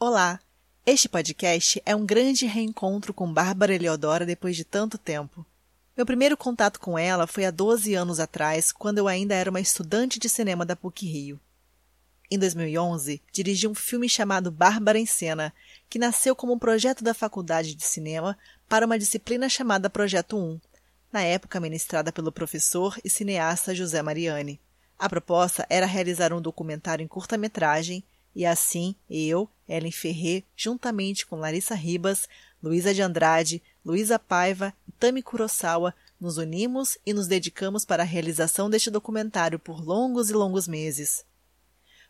Olá! Este podcast é um grande reencontro com Bárbara Eleodora depois de tanto tempo. Meu primeiro contato com ela foi há 12 anos atrás, quando eu ainda era uma estudante de cinema da PUC Rio. Em 2011, dirigi um filme chamado Bárbara em Cena, que nasceu como um projeto da Faculdade de Cinema para uma disciplina chamada Projeto 1, na época ministrada pelo professor e cineasta José Mariani. A proposta era realizar um documentário em curta-metragem e assim eu, Ellen Ferrer, juntamente com Larissa Ribas, Luísa de Andrade, Luísa Paiva e Tami Kurosawa, nos unimos e nos dedicamos para a realização deste documentário por longos e longos meses.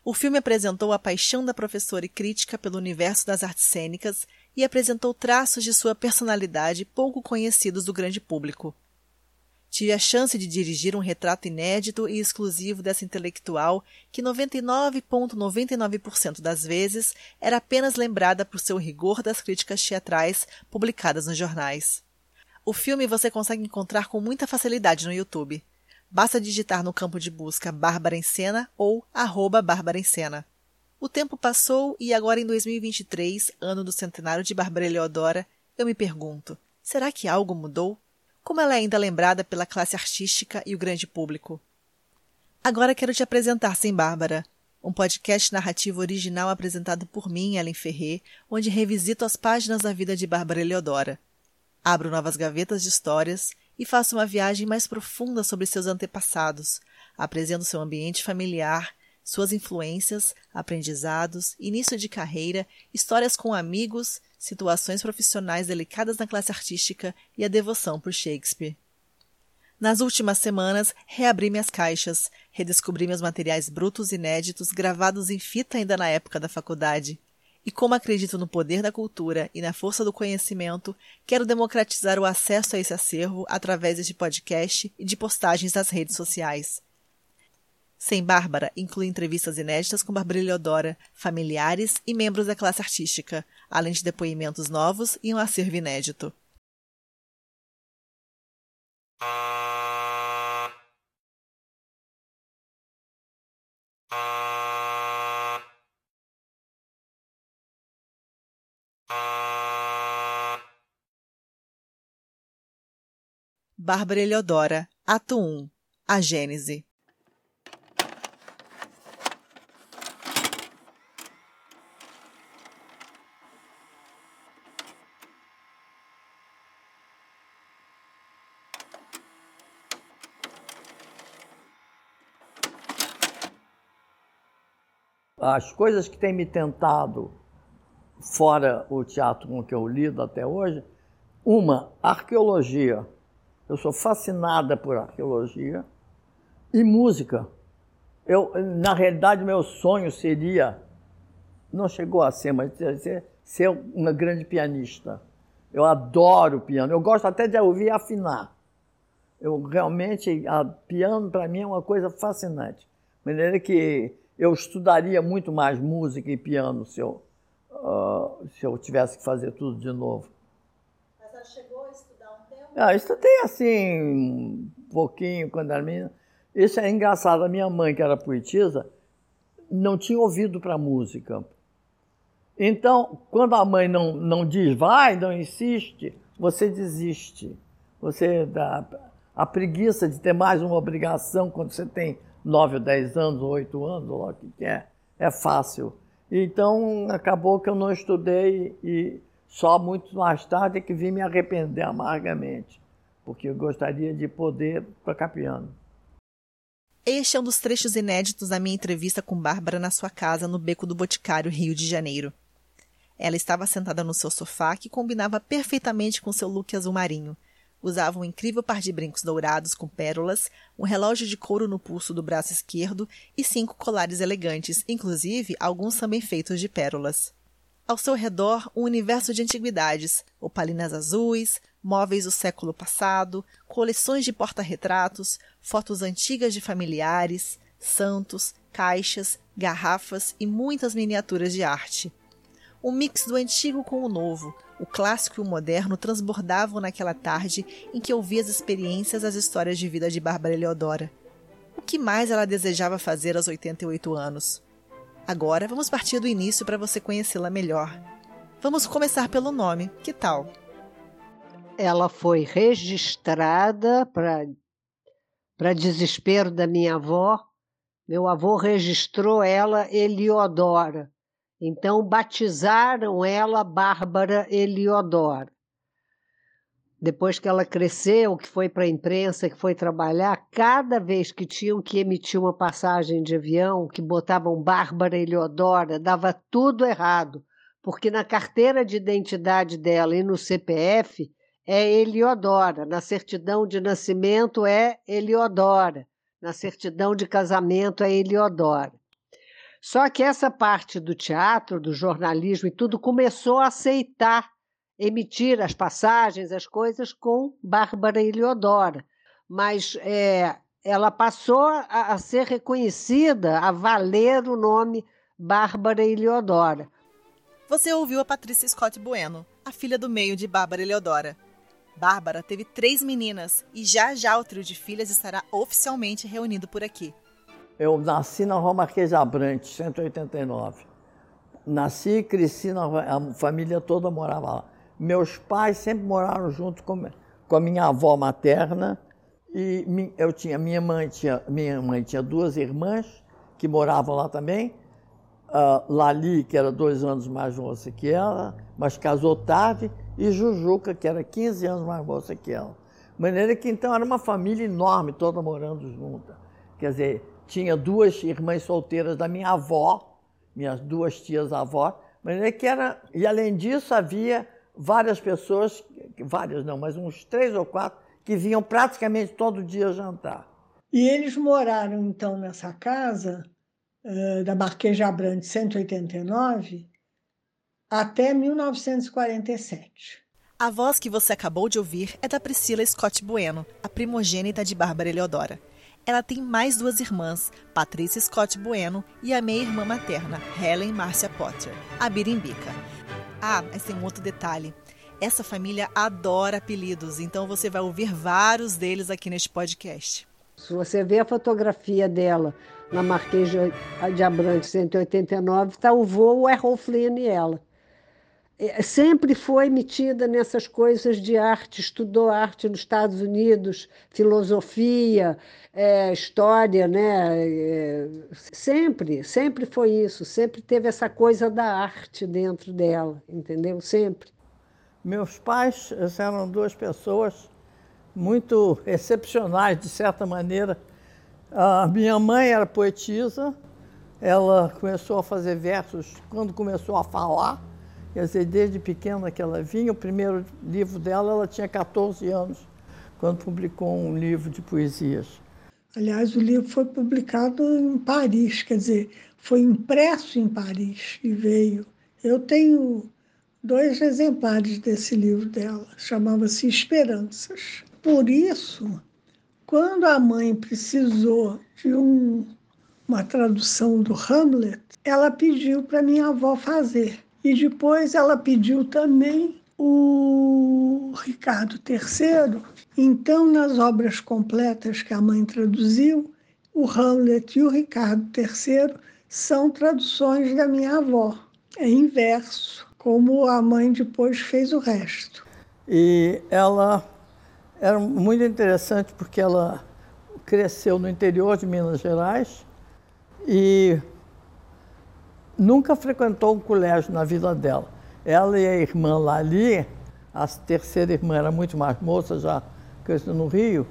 O filme apresentou a paixão da professora e crítica pelo universo das artes cênicas e apresentou traços de sua personalidade pouco conhecidos do grande público. Tive a chance de dirigir um retrato inédito e exclusivo dessa intelectual que 99,99% ,99 das vezes era apenas lembrada por seu rigor das críticas teatrais publicadas nos jornais. O filme você consegue encontrar com muita facilidade no YouTube. Basta digitar no campo de busca Bárbara em Cena ou arroba Bárbara em Cena. O tempo passou e agora em 2023, ano do centenário de Bárbara Eleodora, eu me pergunto, será que algo mudou? Como ela é ainda lembrada pela classe artística e o grande público. Agora quero te apresentar Sem Bárbara, um podcast narrativo original apresentado por mim, Ellen Ferrer, onde revisito as páginas da vida de Bárbara Eleodora. Abro novas gavetas de histórias e faço uma viagem mais profunda sobre seus antepassados, apresento seu ambiente familiar, suas influências, aprendizados, início de carreira, histórias com amigos, situações profissionais delicadas na classe artística e a devoção por Shakespeare. Nas últimas semanas, reabri minhas caixas, redescobri meus materiais brutos inéditos gravados em fita ainda na época da faculdade. E como acredito no poder da cultura e na força do conhecimento, quero democratizar o acesso a esse acervo através deste podcast e de postagens nas redes sociais. Sem Bárbara inclui entrevistas inéditas com Bárbara Eleodora, familiares e membros da classe artística, além de depoimentos novos e um acervo inédito. Bárbara Eleodora, Ato 1 A Gênese as coisas que têm me tentado, fora o teatro com que eu lido até hoje, uma, arqueologia. Eu sou fascinada por arqueologia. E música. Eu, na realidade, meu sonho seria, não chegou a ser, mas ser, ser uma grande pianista. Eu adoro piano. Eu gosto até de ouvir afinar. Eu realmente, a, piano para mim é uma coisa fascinante. De maneira que eu estudaria muito mais música e piano se eu, uh, se eu tivesse que fazer tudo de novo. Mas você chegou a estudar um tempo? Ah, estudei assim, um pouquinho quando era menina. Isso é engraçado. A minha mãe, que era poetisa, não tinha ouvido para música. Então, quando a mãe não, não diz vai, não insiste, você desiste. Você dá a preguiça de ter mais uma obrigação quando você tem 9 ou 10 anos, ou 8 anos, ou lá o que é, é fácil. Então, acabou que eu não estudei e só muito mais tarde é que vim me arrepender amargamente, porque eu gostaria de poder tocar piano. Este é um dos trechos inéditos da minha entrevista com Bárbara na sua casa no Beco do Boticário, Rio de Janeiro. Ela estava sentada no seu sofá, que combinava perfeitamente com seu look azul marinho, Usava um incrível par de brincos dourados com pérolas, um relógio de couro no pulso do braço esquerdo e cinco colares elegantes, inclusive alguns também feitos de pérolas. Ao seu redor, um universo de antiguidades, opalinas azuis, móveis do século passado, coleções de porta-retratos, fotos antigas de familiares, santos, caixas, garrafas e muitas miniaturas de arte. Um mix do antigo com o novo, o clássico e o moderno transbordavam naquela tarde em que ouvia as experiências as histórias de vida de Bárbara Eleodora. O que mais ela desejava fazer aos 88 anos? Agora vamos partir do início para você conhecê-la melhor. Vamos começar pelo nome, que tal? Ela foi registrada para desespero da minha avó. Meu avô registrou ela Eliodora. Então batizaram ela Bárbara Eliodora depois que ela cresceu, que foi para a imprensa, que foi trabalhar, cada vez que tinham que emitir uma passagem de avião, que botavam Bárbara Eleodora, dava tudo errado, porque na carteira de identidade dela e no CPF é Eliodora, na certidão de nascimento é Eliodora, na certidão de casamento é Eliodora. Só que essa parte do teatro, do jornalismo e tudo começou a aceitar emitir as passagens, as coisas com Bárbara Eliodora, mas é, ela passou a, a, ser reconhecida, a valer o nome Bárbara Eliodora. Você ouviu a Patrícia Scott Bueno, a filha do meio de Bárbara Eliodora. Bárbara teve três meninas e já já o trio de filhas estará oficialmente reunido por aqui. Eu nasci na Rua Marquês Abrantes, 189. Nasci e cresci, na, a família toda morava lá. Meus pais sempre moraram junto com, com a minha avó materna e eu tinha minha mãe tinha minha mãe tinha duas irmãs que moravam lá também. Uh, Lali, que era dois anos mais moça que ela, mas casou tarde, e Jujuca, que era 15 anos mais moça que ela. De maneira que então era uma família enorme, toda morando junta. Quer dizer, tinha duas irmãs solteiras da minha avó, minhas duas tias avós, maneira que era, e além disso havia várias pessoas, várias não, mas uns três ou quatro, que vinham praticamente todo dia jantar. E eles moraram então nessa casa uh, da Marquês de Abrantes 189 até 1947. A voz que você acabou de ouvir é da Priscila Scott Bueno, a primogênita de Bárbara Eleodora. Ela tem mais duas irmãs, Patrícia Scott Bueno e a meia-irmã materna, Helen Marcia Potter, a Birimbica. Ah, mas tem um outro detalhe. Essa família adora apelidos, então você vai ouvir vários deles aqui neste podcast. Se você vê a fotografia dela na Marquês de Abrantes 189, está o voo Errol Flynn e ela. É, sempre foi metida nessas coisas de arte, estudou arte nos Estados Unidos, filosofia, é, história, né? É, sempre, sempre foi isso, sempre teve essa coisa da arte dentro dela, entendeu? Sempre. Meus pais eram duas pessoas muito excepcionais, de certa maneira. A minha mãe era poetisa, ela começou a fazer versos quando começou a falar Quer dizer, desde pequena que ela vinha, o primeiro livro dela, ela tinha 14 anos, quando publicou um livro de poesias. Aliás, o livro foi publicado em Paris, quer dizer, foi impresso em Paris e veio. Eu tenho dois exemplares desse livro dela, chamava-se Esperanças. Por isso, quando a mãe precisou de um, uma tradução do Hamlet, ela pediu para minha avó fazer. E depois ela pediu também o Ricardo III. Então, nas obras completas que a mãe traduziu, o Hamlet e o Ricardo III são traduções da minha avó, é inverso, como a mãe depois fez o resto. E ela era muito interessante porque ela cresceu no interior de Minas Gerais e nunca frequentou um colégio na vida dela. Ela e a irmã Lali, a terceira irmã era muito mais moça, já cresceu no Rio,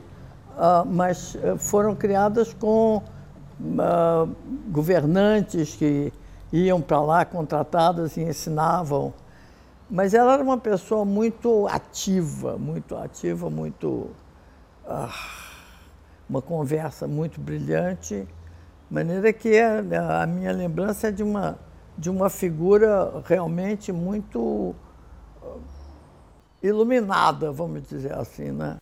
uh, mas eh, foram criadas com uh, governantes que iam para lá contratadas e ensinavam. Mas ela era uma pessoa muito ativa, muito ativa, muito. Uh, uma conversa muito brilhante maneira que a, a minha lembrança é de uma, de uma figura realmente muito uh, iluminada, vamos dizer assim, né?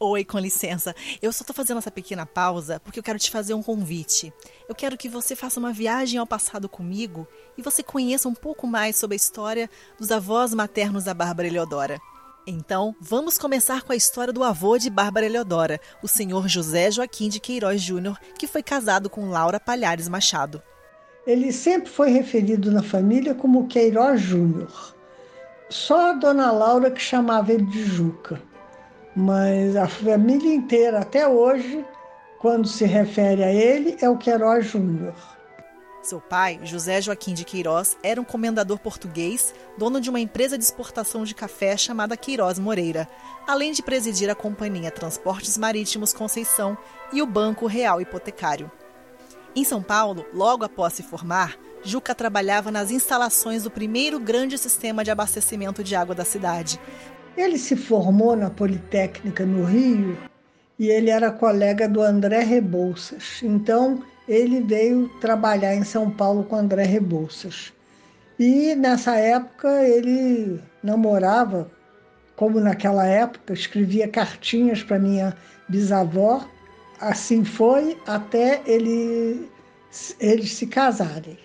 Oi, com licença. Eu só estou fazendo essa pequena pausa porque eu quero te fazer um convite. Eu quero que você faça uma viagem ao passado comigo e você conheça um pouco mais sobre a história dos avós maternos da Bárbara Eleodora. Então, vamos começar com a história do avô de Bárbara Eleodora, o senhor José Joaquim de Queiroz Júnior, que foi casado com Laura Palhares Machado. Ele sempre foi referido na família como Queiroz Júnior. Só a dona Laura que chamava ele de Juca. Mas a família inteira, até hoje, quando se refere a ele, é o Queiroz Júnior. Seu pai, José Joaquim de Queiroz, era um comendador português, dono de uma empresa de exportação de café chamada Queiroz Moreira, além de presidir a companhia Transportes Marítimos Conceição e o Banco Real Hipotecário. Em São Paulo, logo após se formar, Juca trabalhava nas instalações do primeiro grande sistema de abastecimento de água da cidade. Ele se formou na Politécnica no Rio e ele era colega do André Rebouças. Então, ele veio trabalhar em São Paulo com André Rebouças. E nessa época ele namorava, como naquela época, escrevia cartinhas para minha bisavó assim foi até ele, eles se casarem.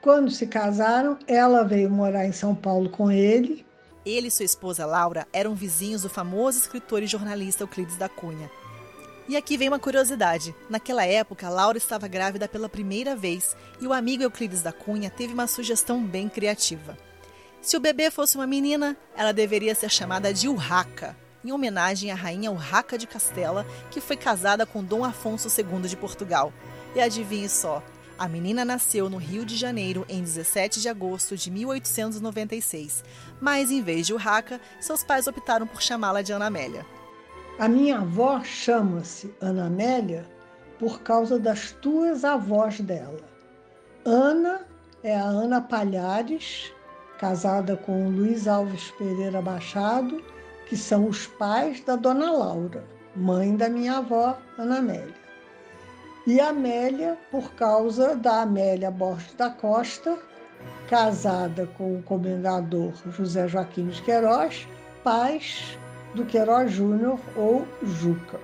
Quando se casaram, ela veio morar em São Paulo com ele. Ele e sua esposa Laura eram vizinhos do famoso escritor e jornalista Euclides da Cunha. E aqui vem uma curiosidade. Naquela época, Laura estava grávida pela primeira vez e o amigo Euclides da Cunha teve uma sugestão bem criativa. Se o bebê fosse uma menina, ela deveria ser chamada de Urraca, em homenagem à rainha Urraca de Castela, que foi casada com Dom Afonso II de Portugal. E adivinhe só, a menina nasceu no Rio de Janeiro em 17 de agosto de 1896, mas em vez de Urraca, seus pais optaram por chamá-la de Ana Amélia. A minha avó chama-se Ana Amélia por causa das tuas avós dela. Ana é a Ana Palhares, casada com Luiz Alves Pereira Machado, que são os pais da dona Laura, mãe da minha avó, Ana Amélia. E Amélia, por causa da Amélia Borges da Costa, casada com o comendador José Joaquim de Queiroz, pais do Queiroz Júnior ou Juca.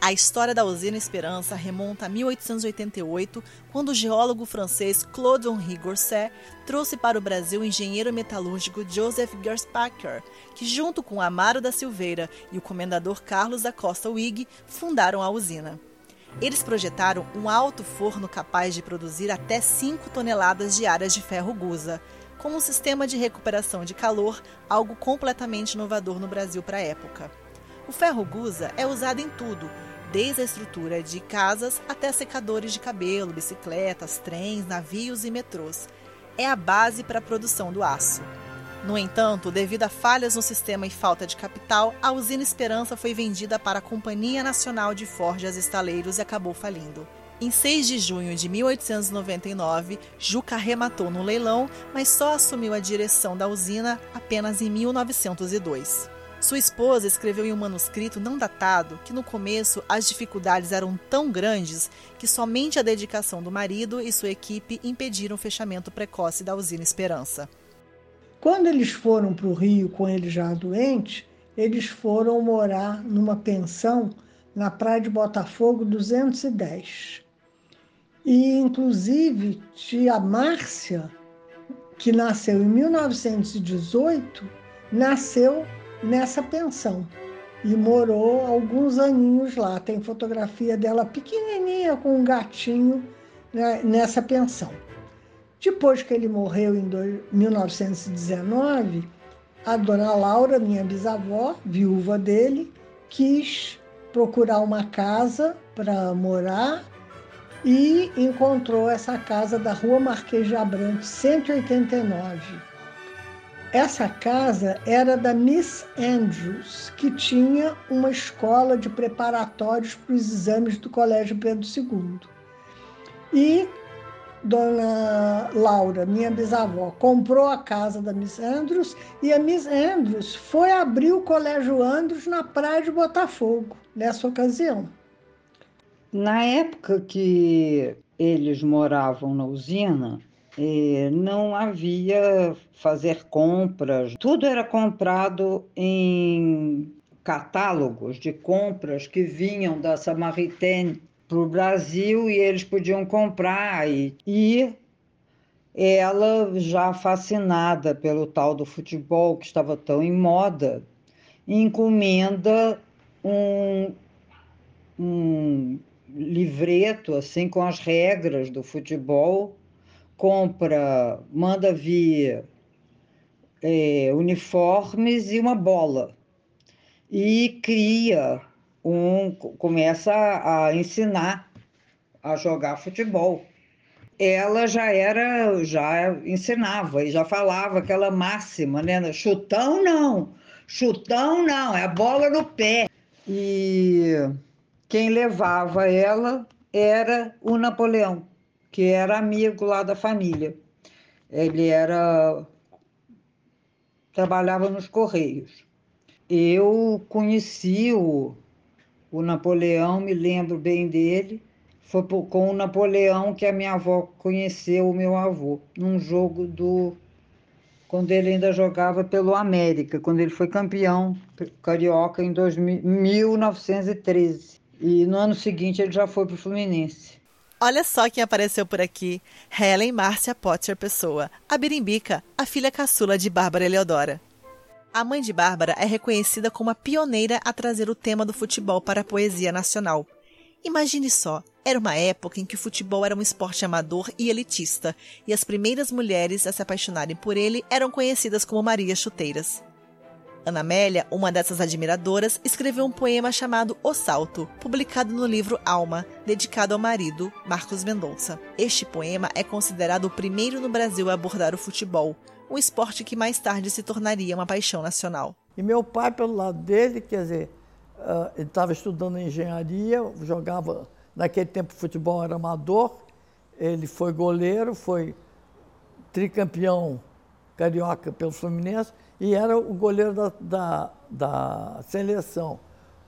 A história da usina Esperança remonta a 1888, quando o geólogo francês Claude Henri Gourset trouxe para o Brasil o engenheiro metalúrgico Joseph Gerspacher, que junto com Amaro da Silveira e o comendador Carlos da Costa Wig fundaram a usina. Eles projetaram um alto forno capaz de produzir até 5 toneladas diárias de ferro gusa, com um sistema de recuperação de calor, algo completamente inovador no Brasil para a época. O ferro gusa é usado em tudo, desde a estrutura de casas até secadores de cabelo, bicicletas, trens, navios e metrôs. É a base para a produção do aço. No entanto, devido a falhas no sistema e falta de capital, a usina Esperança foi vendida para a Companhia Nacional de Forjas Estaleiros e acabou falindo. Em 6 de junho de 1899, Juca arrematou no leilão, mas só assumiu a direção da usina apenas em 1902. Sua esposa escreveu em um manuscrito não datado que no começo as dificuldades eram tão grandes que somente a dedicação do marido e sua equipe impediram o fechamento precoce da usina Esperança. Quando eles foram para o Rio com ele já doente, eles foram morar numa pensão na praia de Botafogo 210. E, inclusive, tia Márcia, que nasceu em 1918, nasceu nessa pensão e morou alguns aninhos lá. Tem fotografia dela pequenininha com um gatinho né, nessa pensão. Depois que ele morreu em 1919, a dona Laura, minha bisavó, viúva dele, quis procurar uma casa para morar e encontrou essa casa da Rua Marquês de Abrantes, 189 essa casa era da Miss Andrews, que tinha uma escola de preparatórios para os exames do Colégio Pedro II. E Dona Laura, minha bisavó, comprou a casa da Miss Andrews e a Miss Andrews foi abrir o Colégio Andrews na praia de Botafogo, nessa ocasião. Na época que eles moravam na usina, e não havia fazer compras, tudo era comprado em catálogos de compras que vinham da Samaritaine para o Brasil e eles podiam comprar. E, e ela, já fascinada pelo tal do futebol que estava tão em moda, encomenda um, um livreto assim com as regras do futebol compra, manda vir é, uniformes e uma bola e cria um, começa a ensinar a jogar futebol. Ela já era, já ensinava e já falava aquela máxima, né? Chutão não, chutão não, é a bola no pé. E quem levava ela era o Napoleão, que era amigo lá da família. Ele era trabalhava nos Correios. Eu conheci o, o Napoleão, me lembro bem dele. Foi com o Napoleão que a minha avó conheceu o meu avô, num jogo do. quando ele ainda jogava pelo América, quando ele foi campeão carioca em 2000, 1913. E no ano seguinte ele já foi para o Fluminense. Olha só quem apareceu por aqui. Helen Márcia Potter Pessoa, a Birimbica, a filha caçula de Bárbara Eleodora. A mãe de Bárbara é reconhecida como a pioneira a trazer o tema do futebol para a poesia nacional. Imagine só, era uma época em que o futebol era um esporte amador e elitista, e as primeiras mulheres a se apaixonarem por ele eram conhecidas como Maria Chuteiras. Ana Amélia, uma dessas admiradoras, escreveu um poema chamado O Salto, publicado no livro Alma, dedicado ao marido, Marcos Mendonça. Este poema é considerado o primeiro no Brasil a abordar o futebol, um esporte que mais tarde se tornaria uma paixão nacional. E meu pai, pelo lado dele, quer dizer, uh, ele estava estudando engenharia, jogava, naquele tempo futebol era amador, ele foi goleiro, foi tricampeão carioca pelo Fluminense, e era o goleiro da, da, da seleção.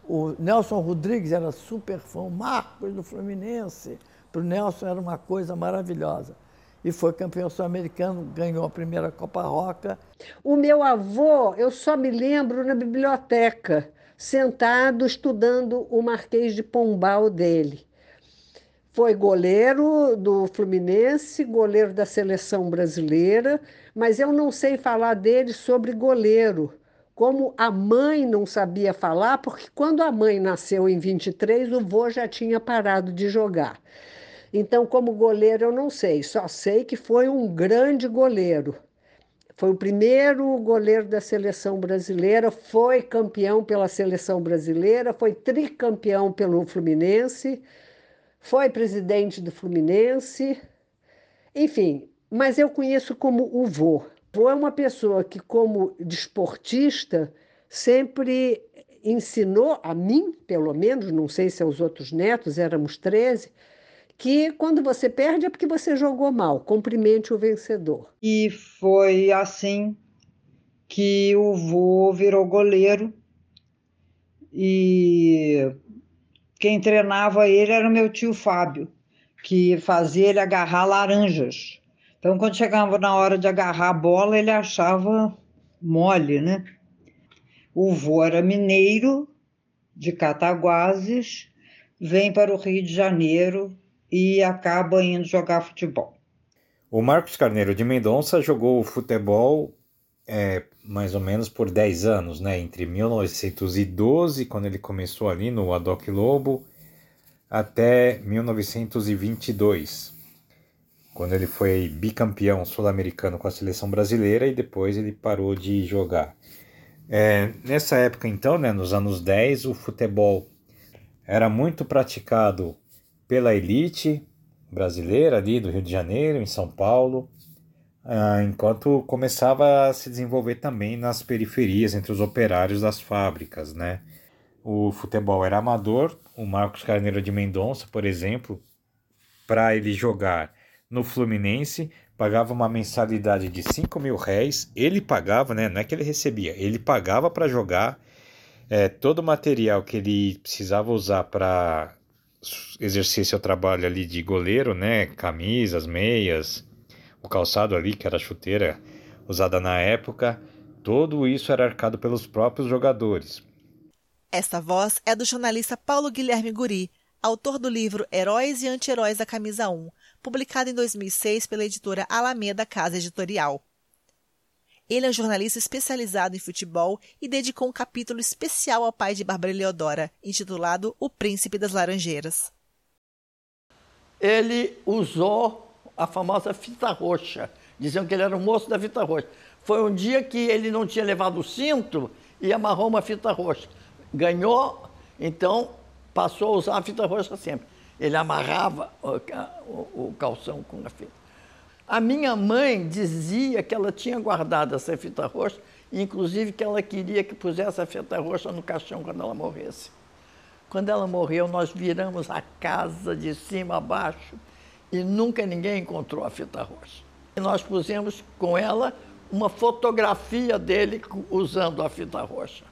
O Nelson Rodrigues era super fã, Marcos do Fluminense. Para o Nelson era uma coisa maravilhosa. E foi campeão sul-americano, ganhou a primeira Copa Roca. O meu avô, eu só me lembro na biblioteca, sentado estudando o Marquês de Pombal dele. Foi goleiro do Fluminense, goleiro da seleção brasileira, mas eu não sei falar dele sobre goleiro. Como a mãe não sabia falar, porque quando a mãe nasceu em 23, o vô já tinha parado de jogar. Então, como goleiro, eu não sei, só sei que foi um grande goleiro. Foi o primeiro goleiro da seleção brasileira, foi campeão pela seleção brasileira, foi tricampeão pelo Fluminense foi presidente do Fluminense, enfim, mas eu conheço como o vô. Vô é uma pessoa que, como desportista, sempre ensinou a mim, pelo menos, não sei se aos outros netos, éramos 13, que quando você perde é porque você jogou mal, cumprimente o vencedor. E foi assim que o vô virou goleiro e quem treinava ele era o meu tio Fábio, que fazia ele agarrar laranjas. Então, quando chegava na hora de agarrar a bola, ele achava mole, né? O vô era mineiro, de Cataguases, vem para o Rio de Janeiro e acaba indo jogar futebol. O Marcos Carneiro de Mendonça jogou futebol é, mais ou menos por 10 anos, né? Entre 1912, quando ele começou ali no Adoc Lobo, até 1922, quando ele foi bicampeão sul-americano com a seleção brasileira e depois ele parou de jogar. É, nessa época, então, né, nos anos 10, o futebol era muito praticado pela elite brasileira ali do Rio de Janeiro, em São Paulo, ah, enquanto começava a se desenvolver também nas periferias, entre os operários das fábricas, né? O futebol era amador, o Marcos Carneiro de Mendonça, por exemplo, para ele jogar no Fluminense, pagava uma mensalidade de 5 mil réis, ele pagava, né? Não é que ele recebia, ele pagava para jogar é, todo o material que ele precisava usar para exercer seu trabalho ali de goleiro, né? Camisas, meias, o calçado ali, que era a chuteira usada na época, tudo isso era arcado pelos próprios jogadores. Esta voz é do jornalista Paulo Guilherme Guri, autor do livro Heróis e Anti-Heróis da Camisa 1, publicado em 2006 pela editora Alameda Casa Editorial. Ele é um jornalista especializado em futebol e dedicou um capítulo especial ao pai de Bárbara Leodora, intitulado O Príncipe das Laranjeiras. Ele usou a famosa fita roxa. Diziam que ele era o moço da fita roxa. Foi um dia que ele não tinha levado o cinto e amarrou uma fita roxa. Ganhou, então passou a usar a fita roxa sempre. Ele amarrava o, calção com a fita. A minha mãe dizia que ela tinha guardado essa fita roxa, inclusive que ela queria que pusesse a fita roxa no caixão quando ela morresse. Quando ela morreu, nós viramos a casa de cima a baixo e nunca ninguém encontrou a fita roxa. E nós pusemos com ela uma fotografia dele usando a fita roxa.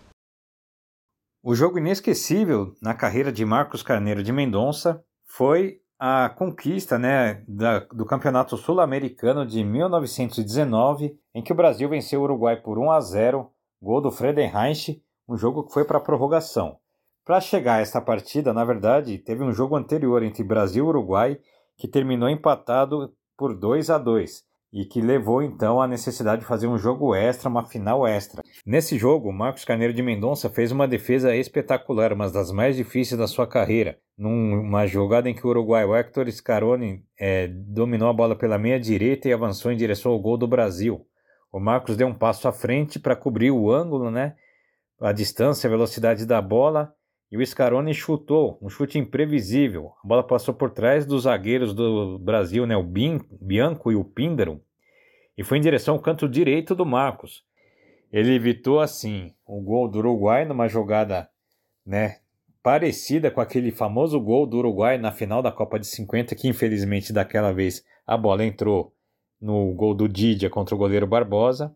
O jogo inesquecível na carreira de Marcos Carneiro de Mendonça foi a conquista né, da, do Campeonato Sul-Americano de 1919, em que o Brasil venceu o Uruguai por 1 a 0, gol do Friedenreich, um jogo que foi para prorrogação. Para chegar a esta partida, na verdade, teve um jogo anterior entre Brasil e Uruguai que terminou empatado por 2 a 2 e que levou então à necessidade de fazer um jogo extra, uma final extra. Nesse jogo, Marcos Carneiro de Mendonça fez uma defesa espetacular, uma das mais difíceis da sua carreira, numa jogada em que o Uruguai, o Hector Scaroni, é, dominou a bola pela meia direita e avançou em direção ao gol do Brasil. O Marcos deu um passo à frente para cobrir o ângulo, né? A distância, a velocidade da bola e o Scaroni chutou, um chute imprevisível. A bola passou por trás dos zagueiros do Brasil, né, o Bianco e o Píndaro, e foi em direção ao canto direito do Marcos. Ele evitou assim o gol do Uruguai numa jogada, né, parecida com aquele famoso gol do Uruguai na final da Copa de 50, que infelizmente daquela vez a bola entrou no gol do Didia contra o goleiro Barbosa.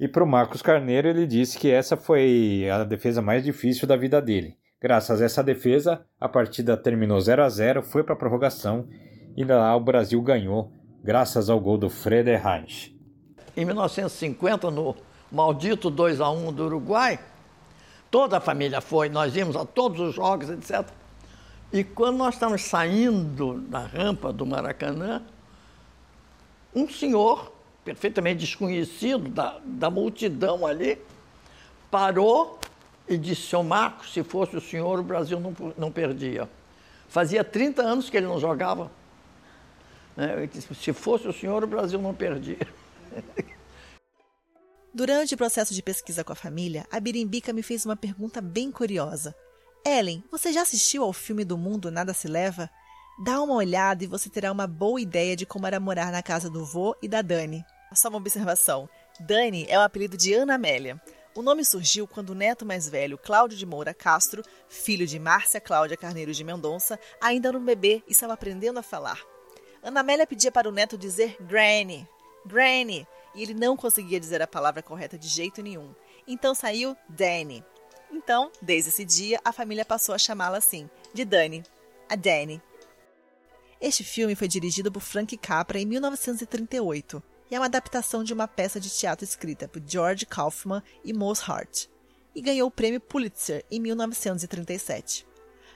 E para o Marcos Carneiro ele disse que essa foi a defesa mais difícil da vida dele. Graças a essa defesa, a partida terminou 0 a 0, foi para a prorrogação e lá o Brasil ganhou, graças ao gol do Frederich. Em 1950, no maldito 2 a 1 do Uruguai, toda a família foi, nós íamos a todos os jogos, etc. E quando nós estamos saindo da rampa do Maracanã, um senhor, perfeitamente desconhecido da, da multidão ali, parou e disse: Seu Marcos, se fosse o senhor, o Brasil não, não perdia. Fazia 30 anos que ele não jogava. Né? Disse, se fosse o senhor, o Brasil não perdia. Durante o processo de pesquisa com a família, a Birimbica me fez uma pergunta bem curiosa. Ellen, você já assistiu ao filme do Mundo Nada Se Leva? Dá uma olhada e você terá uma boa ideia de como era morar na casa do vô e da Dani. Só uma observação: Dani é o apelido de Ana Amélia. O nome surgiu quando o neto mais velho, Cláudio de Moura Castro, filho de Márcia Cláudia Carneiro de Mendonça, ainda era um bebê e estava aprendendo a falar. Ana Amélia pedia para o neto dizer Granny, Granny, e ele não conseguia dizer a palavra correta de jeito nenhum. Então saiu Danny. Então, desde esse dia, a família passou a chamá-la assim, de Dani, a Danny. Este filme foi dirigido por Frank Capra em 1938 e é uma adaptação de uma peça de teatro escrita por George Kaufman e Mose Hart, e ganhou o prêmio Pulitzer em 1937.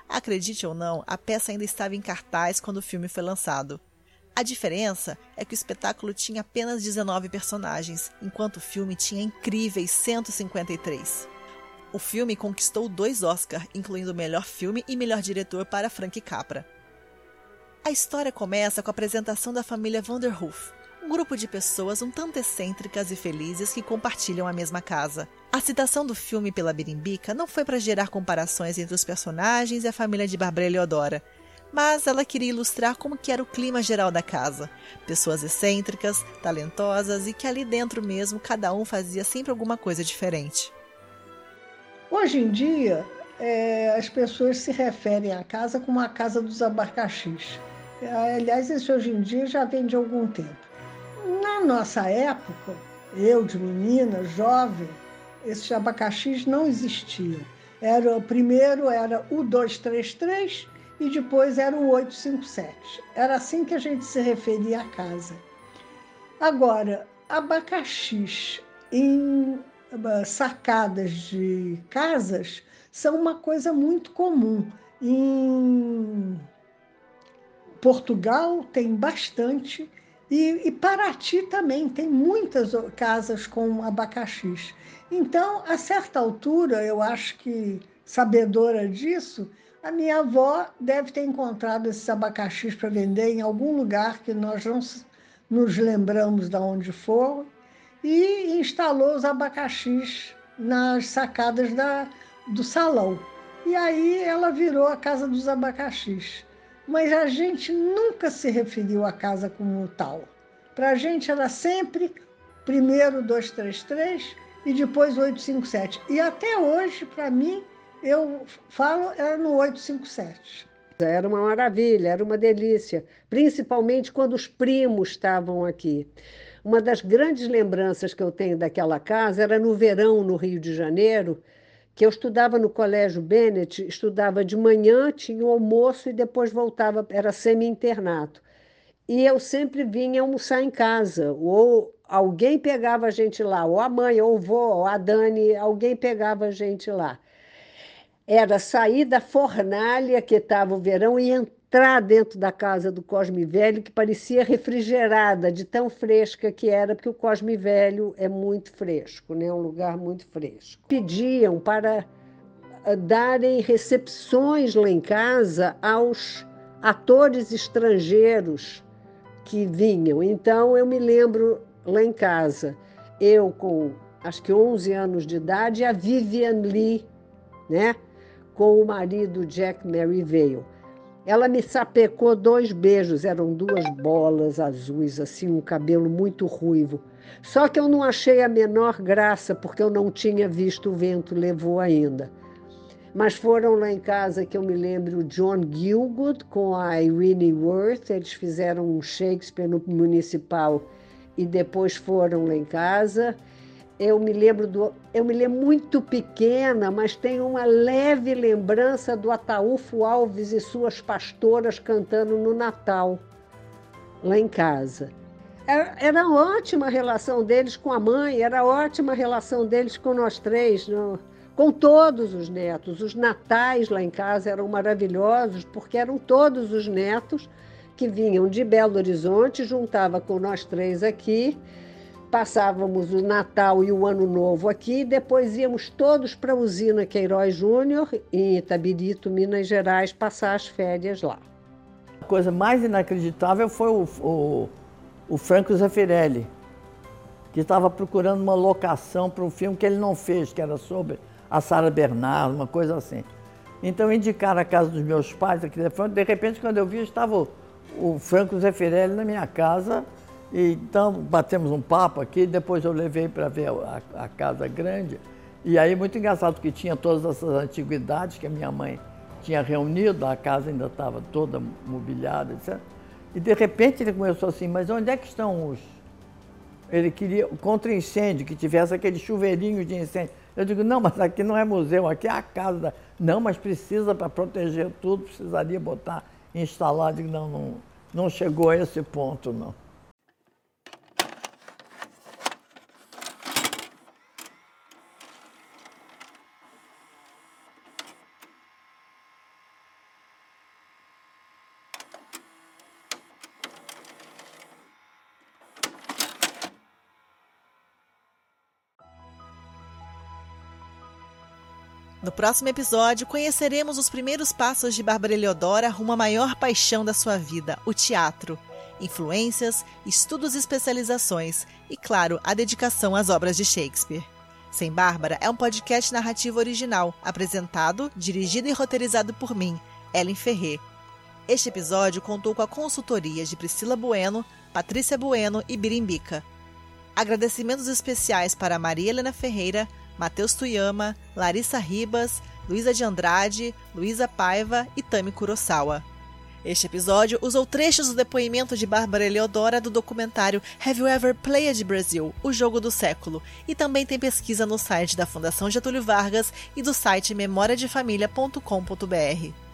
Acredite ou não, a peça ainda estava em cartaz quando o filme foi lançado. A diferença é que o espetáculo tinha apenas 19 personagens, enquanto o filme tinha incríveis 153. O filme conquistou dois Oscars, incluindo melhor filme e melhor diretor para Frank Capra. A história começa com a apresentação da família Vanderhoof, um grupo de pessoas um tanto excêntricas e felizes que compartilham a mesma casa. A citação do filme pela Birimbica não foi para gerar comparações entre os personagens e a família de Barbara Eleodora, mas ela queria ilustrar como que era o clima geral da casa. Pessoas excêntricas, talentosas e que ali dentro mesmo cada um fazia sempre alguma coisa diferente. Hoje em dia, é, as pessoas se referem à casa como a casa dos abacaxis. Aliás, isso hoje em dia já vem de algum tempo. Na nossa época, eu de menina, jovem, esses abacaxis não existiam. Era, primeiro era o 233 e depois era o 857. Era assim que a gente se referia à casa. Agora, abacaxis em eh, sacadas de casas são uma coisa muito comum. Em Portugal tem bastante e, e Paraty também tem muitas casas com abacaxis. Então, a certa altura, eu acho que, sabedora disso, A minha avó deve ter encontrado esses abacaxis para vender em algum lugar que nós não nos lembramos de onde foram e instalou os abacaxis nas sacadas da, do salão. E aí ela virou a casa dos abacaxis. Mas a gente nunca se referiu à casa como tal. Para a gente era sempre primeiro 233 e depois 857. E até hoje, para mim, eu falo, era no 857. Era uma maravilha, era uma delícia, principalmente quando os primos estavam aqui. Uma das grandes lembranças que eu tenho daquela casa era no verão, no Rio de Janeiro, que eu estudava no Colégio Bennett, estudava de manhã, tinha o almoço e depois voltava, era semi-internato. E eu sempre vinha almoçar em casa, ou alguém pegava a gente lá, ou a mãe, ou o vô, ou a Dani, alguém pegava a gente lá era sair da fornalha que estava o verão e entrar dentro da casa do Cosme Velho, que parecia refrigerada, de tão fresca que era, porque o Cosme Velho é muito fresco, né? um lugar muito fresco. Pediam para ah, darem recepções lá em casa aos atores estrangeiros que vinham. Então, eu me lembro lá em casa, eu com acho que 11 anos de idade, a Vivian Lee, né? com o marido Jack Merivale. Ela me sapecou dois beijos, eram duas bolas azuis, assim, um cabelo muito ruivo. Só que eu não achei a menor graça, porque eu não tinha visto o vento levou ainda. Mas foram lá em casa que eu me lembro John Gilgood com a Irene Worth, eles fizeram um Shakespeare no Municipal e depois foram lá em casa eu me lembro do, eu me lembro muito pequena, mas tenho uma leve lembrança do Ataúfo Alves e suas pastoras cantando no Natal, lá em casa. Era, era ótima a relação deles com a mãe, era ótima a relação deles com nós três, no, com todos os netos. Os natais lá em casa eram maravilhosos, porque eram todos os netos que vinham de Belo Horizonte, juntava com nós três aqui passávamos o Natal e o Ano Novo aqui, depois íamos todos para a usina Queiroz Júnior, em Itabirito, Minas Gerais, passar as férias lá. A coisa mais inacreditável foi o, o, o Franco Zeffirelli, que estava procurando uma locação para um filme que ele não fez, que era sobre a Sara Bernard, uma coisa assim. Então indicaram a casa dos meus pais aqui de repente quando eu vi estava o, o Franco Zeffirelli na minha casa então, batemos um papo aqui, depois eu levei para ver a, a, casa grande. E aí, muito engraçado, que tinha todas essas antiguidades que a minha mãe tinha reunido, a casa ainda estava toda mobiliada, etc. E, de repente, ele começou assim, mas onde é que estão os... Ele queria contra incêndio, que tivesse aquele chuveirinho de incêndio. Eu digo, não, mas aqui não é museu, aqui é a casa. Não, mas precisa, para proteger tudo, precisaria botar, instalar. Eu digo, não, não, não chegou a esse ponto, não. Próximo episódio, conheceremos os primeiros passos de Bárbara Eleodora rumo à maior paixão da sua vida, o teatro. Influências, estudos e especializações e, claro, a dedicação às obras de Shakespeare. Sem Bárbara é um podcast narrativo original, apresentado, dirigido e roteirizado por mim, Ellen Ferrer. Este episódio contou com a consultoria de Priscila Bueno, Patrícia Bueno e Birimbica. Agradecimentos especiais para Maria Helena Ferreira, Matheus Tuyama, Larissa Ribas, Luísa de Andrade, Luísa Paiva e Tami Kurosawa. Este episódio usou trechos do depoimento de Bárbara Eleodora do documentário Have You Ever Played Brazil? O Jogo do Século, e também tem pesquisa no site da Fundação Getúlio Vargas e do site memoriadefamilia.com.br.